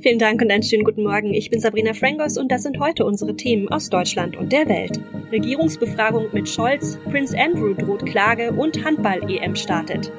Vielen Dank und einen schönen guten Morgen. Ich bin Sabrina Frangos und das sind heute unsere Themen aus Deutschland und der Welt. Regierungsbefragung mit Scholz, Prince Andrew droht Klage und Handball-EM startet.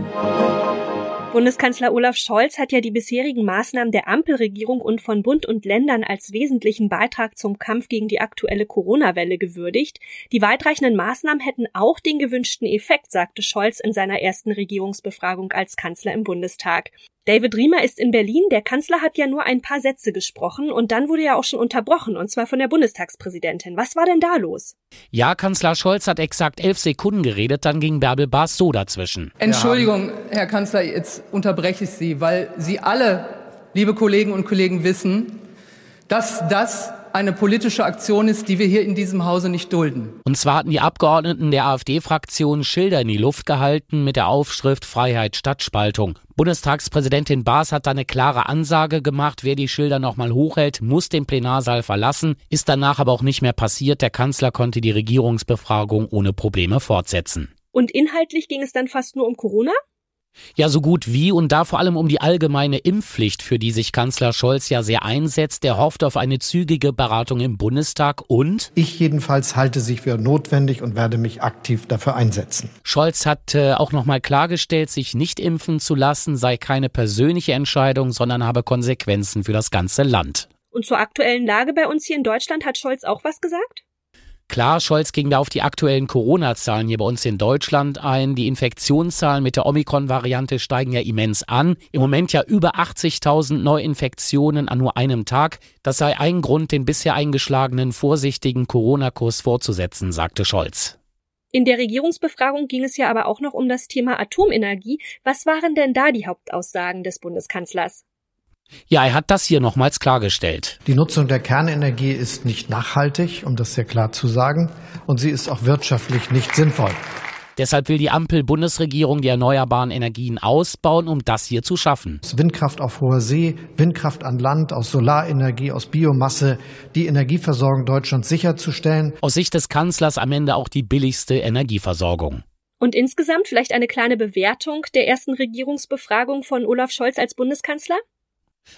Bundeskanzler Olaf Scholz hat ja die bisherigen Maßnahmen der Ampelregierung und von Bund und Ländern als wesentlichen Beitrag zum Kampf gegen die aktuelle Corona-Welle gewürdigt. Die weitreichenden Maßnahmen hätten auch den gewünschten Effekt, sagte Scholz in seiner ersten Regierungsbefragung als Kanzler im Bundestag. David Riemer ist in Berlin. Der Kanzler hat ja nur ein paar Sätze gesprochen und dann wurde ja auch schon unterbrochen, und zwar von der Bundestagspräsidentin. Was war denn da los? Ja, Kanzler Scholz hat exakt elf Sekunden geredet, dann ging Bärbel Baas so dazwischen. Entschuldigung, Herr Kanzler, jetzt unterbreche ich Sie, weil Sie alle, liebe Kollegen und Kollegen, wissen, dass das eine politische Aktion ist, die wir hier in diesem Hause nicht dulden. Und zwar hatten die Abgeordneten der AfD-Fraktion Schilder in die Luft gehalten mit der Aufschrift Freiheit statt Spaltung. Bundestagspräsidentin Baas hat da eine klare Ansage gemacht, wer die Schilder nochmal hochhält, muss den Plenarsaal verlassen, ist danach aber auch nicht mehr passiert. Der Kanzler konnte die Regierungsbefragung ohne Probleme fortsetzen. Und inhaltlich ging es dann fast nur um Corona? Ja, so gut wie und da vor allem um die allgemeine Impfpflicht, für die sich Kanzler Scholz ja sehr einsetzt. Der hofft auf eine zügige Beratung im Bundestag und ich jedenfalls halte sich für notwendig und werde mich aktiv dafür einsetzen. Scholz hat äh, auch nochmal klargestellt, sich nicht impfen zu lassen sei keine persönliche Entscheidung, sondern habe Konsequenzen für das ganze Land. Und zur aktuellen Lage bei uns hier in Deutschland hat Scholz auch was gesagt? Klar, Scholz ging da auf die aktuellen Corona-Zahlen hier bei uns in Deutschland ein. Die Infektionszahlen mit der Omikron-Variante steigen ja immens an. Im Moment ja über 80.000 Neuinfektionen an nur einem Tag. Das sei ein Grund, den bisher eingeschlagenen vorsichtigen Corona-Kurs fortzusetzen, sagte Scholz. In der Regierungsbefragung ging es ja aber auch noch um das Thema Atomenergie. Was waren denn da die Hauptaussagen des Bundeskanzlers? Ja, er hat das hier nochmals klargestellt. Die Nutzung der Kernenergie ist nicht nachhaltig, um das sehr klar zu sagen, und sie ist auch wirtschaftlich nicht sinnvoll. Deshalb will die Ampel-Bundesregierung die erneuerbaren Energien ausbauen, um das hier zu schaffen. Windkraft auf hoher See, Windkraft an Land, aus Solarenergie, aus Biomasse, die Energieversorgung Deutschlands sicherzustellen. Aus Sicht des Kanzlers am Ende auch die billigste Energieversorgung. Und insgesamt vielleicht eine kleine Bewertung der ersten Regierungsbefragung von Olaf Scholz als Bundeskanzler?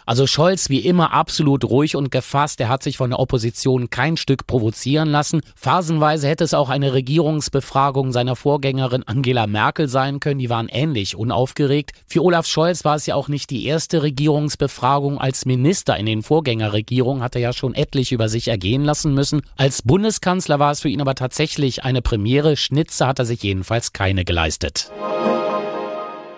Also Scholz wie immer absolut ruhig und gefasst. Er hat sich von der Opposition kein Stück provozieren lassen. Phasenweise hätte es auch eine Regierungsbefragung seiner Vorgängerin Angela Merkel sein können. Die waren ähnlich unaufgeregt. Für Olaf Scholz war es ja auch nicht die erste Regierungsbefragung. Als Minister in den Vorgängerregierungen hat er ja schon etlich über sich ergehen lassen müssen. Als Bundeskanzler war es für ihn aber tatsächlich eine Premiere. Schnitze hat er sich jedenfalls keine geleistet.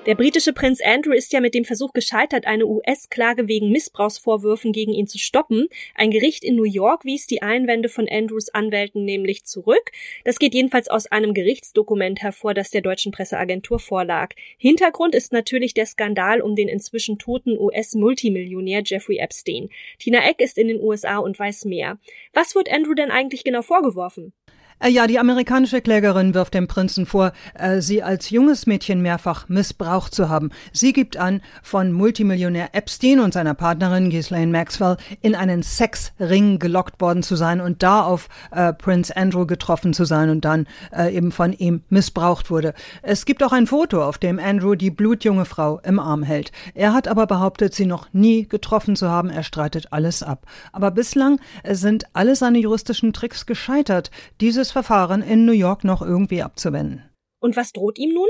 Der britische Prinz Andrew ist ja mit dem Versuch gescheitert, eine US-Klage wegen Missbrauchsvorwürfen gegen ihn zu stoppen. Ein Gericht in New York wies die Einwände von Andrews Anwälten nämlich zurück. Das geht jedenfalls aus einem Gerichtsdokument hervor, das der deutschen Presseagentur vorlag. Hintergrund ist natürlich der Skandal um den inzwischen toten US-Multimillionär Jeffrey Epstein. Tina Eck ist in den USA und weiß mehr. Was wird Andrew denn eigentlich genau vorgeworfen? Äh, ja, die amerikanische Klägerin wirft dem Prinzen vor, äh, sie als junges Mädchen mehrfach missbraucht zu haben. Sie gibt an, von Multimillionär Epstein und seiner Partnerin Ghislaine Maxwell in einen Sexring gelockt worden zu sein und da auf äh, Prince Andrew getroffen zu sein und dann äh, eben von ihm missbraucht wurde. Es gibt auch ein Foto, auf dem Andrew die blutjunge Frau im Arm hält. Er hat aber behauptet, sie noch nie getroffen zu haben. Er streitet alles ab. Aber bislang sind alle seine juristischen Tricks gescheitert. Dieses Verfahren in New York noch irgendwie abzuwenden. Und was droht ihm nun?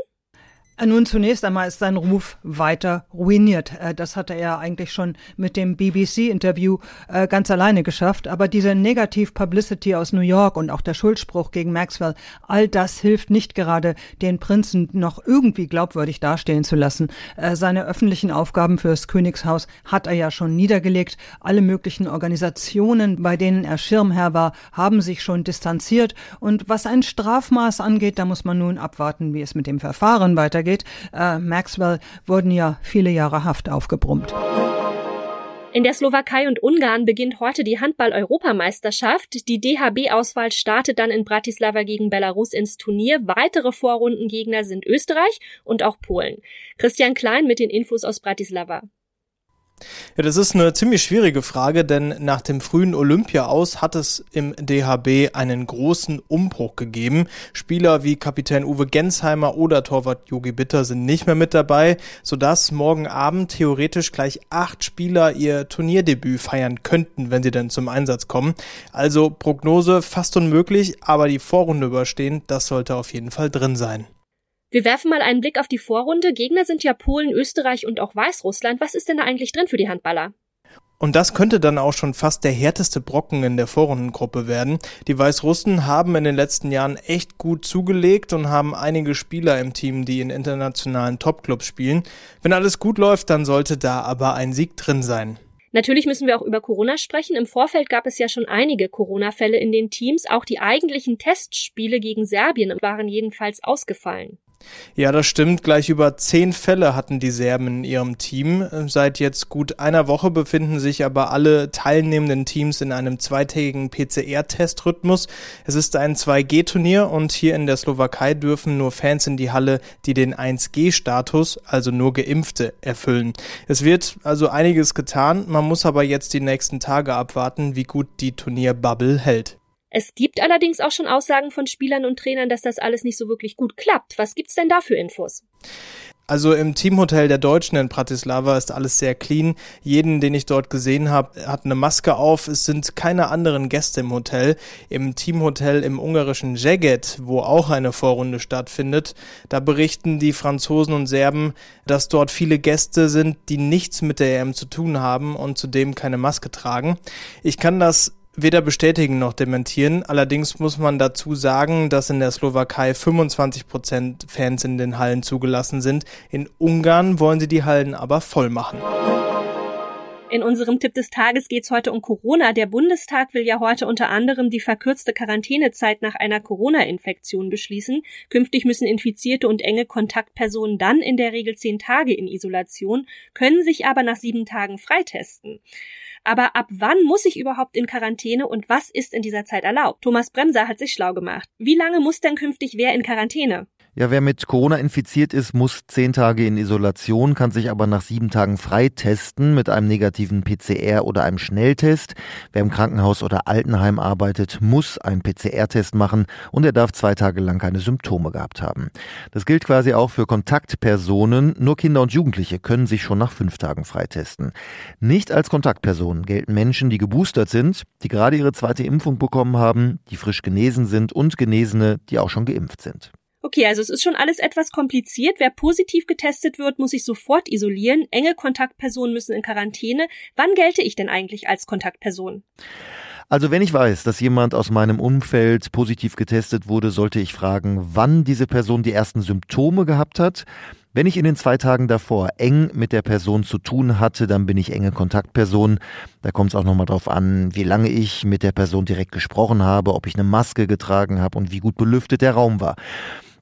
Äh, nun, zunächst einmal ist sein Ruf weiter ruiniert. Äh, das hatte er eigentlich schon mit dem BBC-Interview äh, ganz alleine geschafft. Aber diese Negativ-Publicity aus New York und auch der Schuldspruch gegen Maxwell, all das hilft nicht gerade, den Prinzen noch irgendwie glaubwürdig dastehen zu lassen. Seine öffentlichen Aufgaben fürs Königshaus hat er ja schon niedergelegt. Alle möglichen Organisationen, bei denen er Schirmherr war, haben sich schon distanziert. Und was ein Strafmaß angeht, da muss man nun abwarten, wie es mit dem Verfahren weitergeht weitergeht. Äh, Maxwell wurden ja viele Jahre Haft aufgebrummt. In der Slowakei und Ungarn beginnt heute die Handball-Europameisterschaft. Die DHB-Auswahl startet dann in Bratislava gegen Belarus ins Turnier. Weitere Vorrundengegner sind Österreich und auch Polen. Christian Klein mit den Infos aus Bratislava. Ja, das ist eine ziemlich schwierige Frage, denn nach dem frühen Olympia aus hat es im DHB einen großen Umbruch gegeben. Spieler wie Kapitän Uwe Gensheimer oder Torwart Yogi Bitter sind nicht mehr mit dabei, sodass morgen Abend theoretisch gleich acht Spieler ihr Turnierdebüt feiern könnten, wenn sie denn zum Einsatz kommen. Also Prognose fast unmöglich, aber die Vorrunde überstehen, das sollte auf jeden Fall drin sein. Wir werfen mal einen Blick auf die Vorrunde. Gegner sind ja Polen, Österreich und auch Weißrussland. Was ist denn da eigentlich drin für die Handballer? Und das könnte dann auch schon fast der härteste Brocken in der Vorrundengruppe werden. Die Weißrussen haben in den letzten Jahren echt gut zugelegt und haben einige Spieler im Team, die in internationalen Topclubs spielen. Wenn alles gut läuft, dann sollte da aber ein Sieg drin sein. Natürlich müssen wir auch über Corona sprechen. Im Vorfeld gab es ja schon einige Corona-Fälle in den Teams. Auch die eigentlichen Testspiele gegen Serbien waren jedenfalls ausgefallen. Ja, das stimmt. Gleich über zehn Fälle hatten die Serben in ihrem Team. Seit jetzt gut einer Woche befinden sich aber alle teilnehmenden Teams in einem zweitägigen PCR-Testrhythmus. Es ist ein 2G-Turnier und hier in der Slowakei dürfen nur Fans in die Halle, die den 1G-Status, also nur Geimpfte, erfüllen. Es wird also einiges getan. Man muss aber jetzt die nächsten Tage abwarten, wie gut die Turnierbubble hält. Es gibt allerdings auch schon Aussagen von Spielern und Trainern, dass das alles nicht so wirklich gut klappt. Was gibt's denn da für Infos? Also im Teamhotel der Deutschen in Bratislava ist alles sehr clean. Jeden, den ich dort gesehen habe, hat eine Maske auf. Es sind keine anderen Gäste im Hotel. Im Teamhotel im ungarischen Szeged, wo auch eine Vorrunde stattfindet, da berichten die Franzosen und Serben, dass dort viele Gäste sind, die nichts mit der EM zu tun haben und zudem keine Maske tragen. Ich kann das weder bestätigen noch dementieren. Allerdings muss man dazu sagen, dass in der Slowakei 25 Prozent Fans in den Hallen zugelassen sind. In Ungarn wollen sie die Hallen aber voll machen. In unserem Tipp des Tages geht es heute um Corona. Der Bundestag will ja heute unter anderem die verkürzte Quarantänezeit nach einer Corona-Infektion beschließen. Künftig müssen Infizierte und enge Kontaktpersonen dann in der Regel zehn Tage in Isolation, können sich aber nach sieben Tagen freitesten. Aber ab wann muss ich überhaupt in Quarantäne und was ist in dieser Zeit erlaubt? Thomas Bremser hat sich schlau gemacht. Wie lange muss denn künftig wer in Quarantäne? Ja, wer mit Corona infiziert ist, muss zehn Tage in Isolation, kann sich aber nach sieben Tagen freitesten mit einem negativen PCR oder einem Schnelltest. Wer im Krankenhaus oder Altenheim arbeitet, muss einen PCR-Test machen und er darf zwei Tage lang keine Symptome gehabt haben. Das gilt quasi auch für Kontaktpersonen. Nur Kinder und Jugendliche können sich schon nach fünf Tagen freitesten. Nicht als Kontaktpersonen gelten Menschen, die geboostert sind, die gerade ihre zweite Impfung bekommen haben, die frisch genesen sind und Genesene, die auch schon geimpft sind. Okay, also es ist schon alles etwas kompliziert. Wer positiv getestet wird, muss sich sofort isolieren. Enge Kontaktpersonen müssen in Quarantäne. Wann gelte ich denn eigentlich als Kontaktperson? Also wenn ich weiß, dass jemand aus meinem Umfeld positiv getestet wurde, sollte ich fragen, wann diese Person die ersten Symptome gehabt hat. Wenn ich in den zwei Tagen davor eng mit der Person zu tun hatte, dann bin ich enge Kontaktperson. Da kommt es auch nochmal drauf an, wie lange ich mit der Person direkt gesprochen habe, ob ich eine Maske getragen habe und wie gut belüftet der Raum war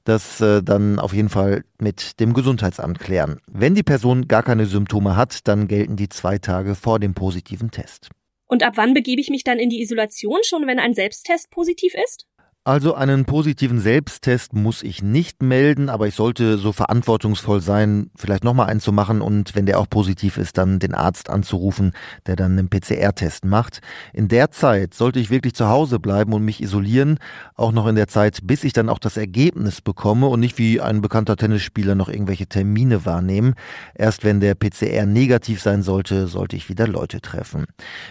das äh, dann auf jeden Fall mit dem Gesundheitsamt klären. Wenn die Person gar keine Symptome hat, dann gelten die zwei Tage vor dem positiven Test. Und ab wann begebe ich mich dann in die Isolation schon, wenn ein Selbsttest positiv ist? Also einen positiven Selbsttest muss ich nicht melden, aber ich sollte so verantwortungsvoll sein, vielleicht nochmal einen zu machen und wenn der auch positiv ist, dann den Arzt anzurufen, der dann einen PCR-Test macht. In der Zeit sollte ich wirklich zu Hause bleiben und mich isolieren, auch noch in der Zeit, bis ich dann auch das Ergebnis bekomme und nicht wie ein bekannter Tennisspieler noch irgendwelche Termine wahrnehmen. Erst wenn der PCR negativ sein sollte, sollte ich wieder Leute treffen.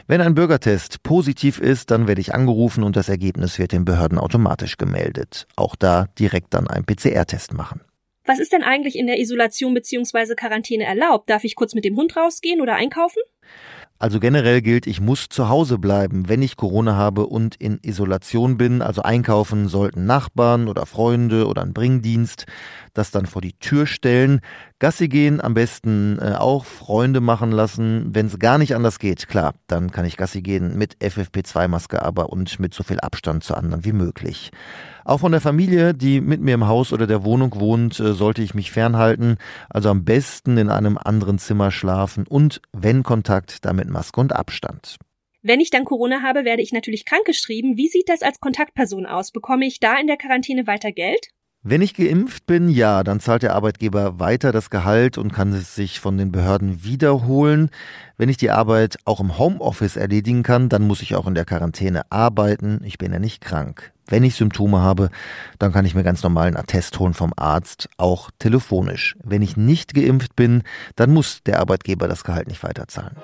Wenn ein Bürgertest positiv ist, dann werde ich angerufen und das Ergebnis wird den Behörden automatisch automatisch gemeldet. Auch da direkt dann einen PCR-Test machen. Was ist denn eigentlich in der Isolation bzw. Quarantäne erlaubt? Darf ich kurz mit dem Hund rausgehen oder einkaufen? Also generell gilt, ich muss zu Hause bleiben, wenn ich Corona habe und in Isolation bin. Also einkaufen sollten Nachbarn oder Freunde oder ein Bringdienst das dann vor die Tür stellen. Gassi gehen, am besten äh, auch Freunde machen lassen. Wenn es gar nicht anders geht, klar, dann kann ich Gassi gehen mit FFP2-Maske aber und mit so viel Abstand zu anderen wie möglich. Auch von der Familie, die mit mir im Haus oder der Wohnung wohnt, äh, sollte ich mich fernhalten. Also am besten in einem anderen Zimmer schlafen und, wenn Kontakt, damit Maske und Abstand. Wenn ich dann Corona habe, werde ich natürlich krankgeschrieben. Wie sieht das als Kontaktperson aus? Bekomme ich da in der Quarantäne weiter Geld? Wenn ich geimpft bin, ja, dann zahlt der Arbeitgeber weiter das Gehalt und kann es sich von den Behörden wiederholen. Wenn ich die Arbeit auch im Homeoffice erledigen kann, dann muss ich auch in der Quarantäne arbeiten. Ich bin ja nicht krank. Wenn ich Symptome habe, dann kann ich mir ganz normal einen Attest holen vom Arzt, auch telefonisch. Wenn ich nicht geimpft bin, dann muss der Arbeitgeber das Gehalt nicht weiterzahlen.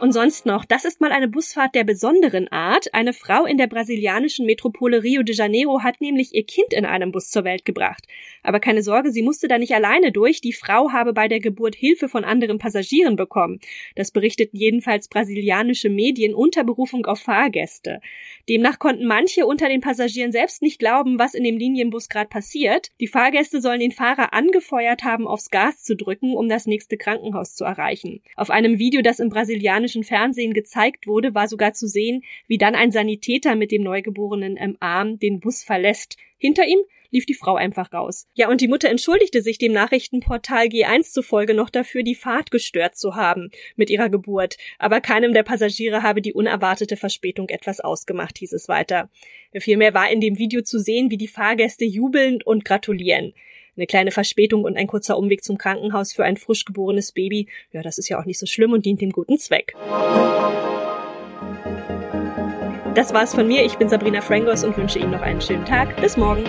Und sonst noch, das ist mal eine Busfahrt der besonderen Art. Eine Frau in der brasilianischen Metropole Rio de Janeiro hat nämlich ihr Kind in einem Bus zur Welt gebracht. Aber keine Sorge, sie musste da nicht alleine durch. Die Frau habe bei der Geburt Hilfe von anderen Passagieren bekommen. Das berichteten jedenfalls brasilianische Medien unter Berufung auf Fahrgäste. Demnach konnten manche unter den Passagieren selbst nicht glauben, was in dem Linienbus gerade passiert. Die Fahrgäste sollen den Fahrer angefeuert haben, aufs Gas zu drücken, um das nächste Krankenhaus zu erreichen. Auf einem Video, das im brasilianischen amerikanischen Fernsehen gezeigt wurde, war sogar zu sehen, wie dann ein Sanitäter mit dem Neugeborenen im Arm den Bus verlässt. Hinter ihm lief die Frau einfach raus. Ja, und die Mutter entschuldigte sich dem Nachrichtenportal G1 zufolge noch dafür, die Fahrt gestört zu haben mit ihrer Geburt. Aber keinem der Passagiere habe die unerwartete Verspätung etwas ausgemacht, hieß es weiter. Vielmehr war in dem Video zu sehen, wie die Fahrgäste jubeln und gratulieren. Eine kleine Verspätung und ein kurzer Umweg zum Krankenhaus für ein frisch geborenes Baby, ja, das ist ja auch nicht so schlimm und dient dem guten Zweck. Das war's von mir. Ich bin Sabrina Frangos und wünsche Ihnen noch einen schönen Tag. Bis morgen.